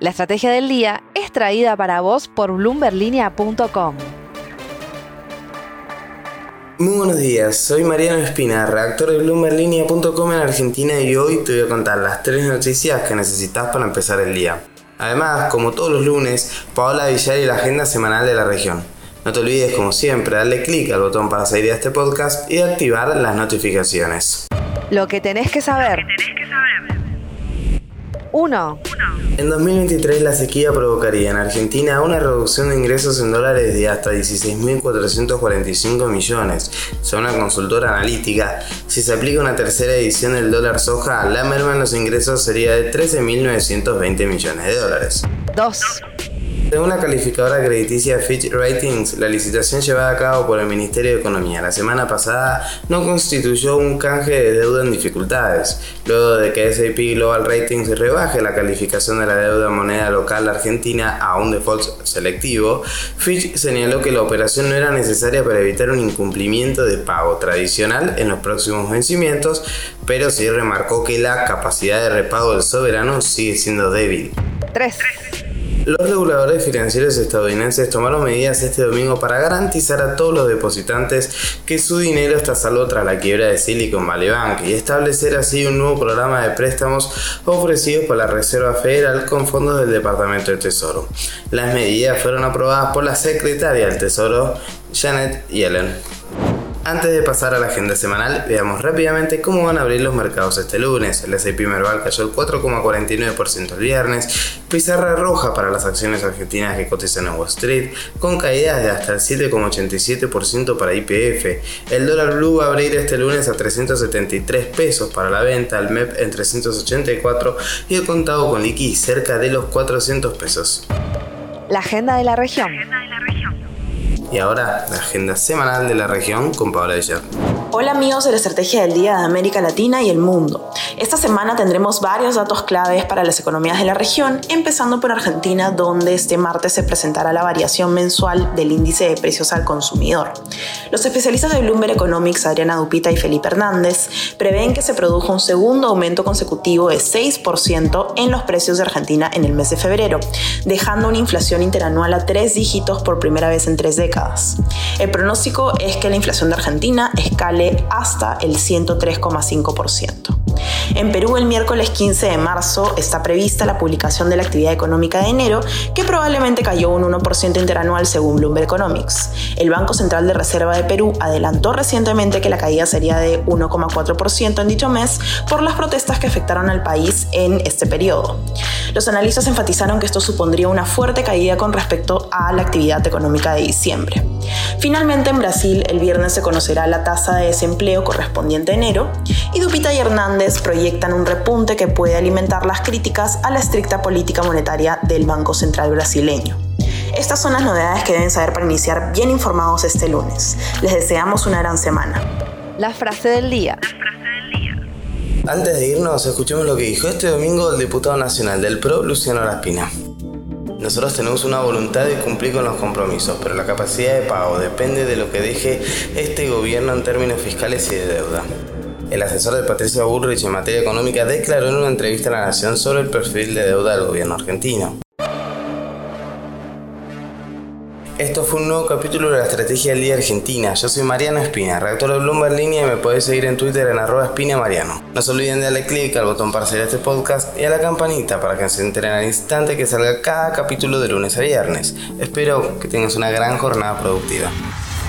La estrategia del día es traída para vos por bloomberlinia.com. Muy buenos días, soy Mariano Espina, redactor de bloomberlinia.com en Argentina y hoy te voy a contar las tres noticias que necesitas para empezar el día. Además, como todos los lunes, Paola Villar y la agenda semanal de la región. No te olvides, como siempre, darle clic al botón para seguir a este podcast y activar las notificaciones. Lo que tenés que saber. 1. En 2023 la sequía provocaría en Argentina una reducción de ingresos en dólares de hasta 16.445 millones. Según una consultora analítica, si se aplica una tercera edición del dólar soja, la merma en los ingresos sería de 13.920 millones de dólares. 2. Según la calificadora crediticia Fitch Ratings, la licitación llevada a cabo por el Ministerio de Economía la semana pasada no constituyó un canje de deuda en dificultades, luego de que S&P Global Ratings rebaje la calificación de la deuda moneda local argentina a un default selectivo, Fitch señaló que la operación no era necesaria para evitar un incumplimiento de pago tradicional en los próximos vencimientos, pero sí remarcó que la capacidad de repago del soberano sigue siendo débil. 3. Los reguladores financieros estadounidenses tomaron medidas este domingo para garantizar a todos los depositantes que su dinero está salvo tras la quiebra de Silicon Valley Bank y establecer así un nuevo programa de préstamos ofrecidos por la Reserva Federal con fondos del Departamento de Tesoro. Las medidas fueron aprobadas por la secretaria del Tesoro, Janet Yellen. Antes de pasar a la agenda semanal, veamos rápidamente cómo van a abrir los mercados este lunes. El S&P Merval cayó el 4,49% el viernes, pizarra roja para las acciones argentinas que cotizan en Wall Street, con caídas de hasta el 7,87% para IPF. El dólar blue va a abrir este lunes a 373 pesos para la venta, el MEP en 384 y el contado con liqui cerca de los 400 pesos. La agenda de la región. Y ahora la agenda semanal de la región con Paola Villar. Hola amigos de la Estrategia del Día de América Latina y el Mundo. Esta semana tendremos varios datos claves para las economías de la región, empezando por Argentina, donde este martes se presentará la variación mensual del índice de precios al consumidor. Los especialistas de Bloomberg Economics, Adriana Dupita y Felipe Hernández, prevén que se produjo un segundo aumento consecutivo de 6% en los precios de Argentina en el mes de febrero, dejando una inflación interanual a tres dígitos por primera vez en tres décadas. El pronóstico es que la inflación de Argentina escale hasta el 103,5%. En Perú, el miércoles 15 de marzo está prevista la publicación de la actividad económica de enero, que probablemente cayó un 1% interanual según Bloomberg Economics. El Banco Central de Reserva de Perú adelantó recientemente que la caída sería de 1,4% en dicho mes por las protestas que afectaron al país en este periodo. Los analistas enfatizaron que esto supondría una fuerte caída con respecto a la actividad económica de diciembre. Finalmente, en Brasil, el viernes se conocerá la tasa de desempleo correspondiente a enero y Dupita y Hernández proyectan un repunte que puede alimentar las críticas a la estricta política monetaria del Banco Central brasileño. Estas son las novedades que deben saber para iniciar bien informados este lunes. Les deseamos una gran semana. La frase del día. Antes de irnos, escuchemos lo que dijo este domingo el diputado nacional del PRO, Luciano Laspina. Nosotros tenemos una voluntad de cumplir con los compromisos, pero la capacidad de pago depende de lo que deje este gobierno en términos fiscales y de deuda. El asesor de Patricia Bullrich en materia económica declaró en una entrevista a La Nación sobre el perfil de deuda del gobierno argentino. Esto fue un nuevo capítulo de la Estrategia del Día Argentina. Yo soy Mariano Espina, redactor de Bloomberg Línea y me podés seguir en Twitter en arroba espina mariano. No se olviden de darle clic al botón para seguir este podcast y a la campanita para que se enteren al instante que salga cada capítulo de lunes a viernes. Espero que tengas una gran jornada productiva.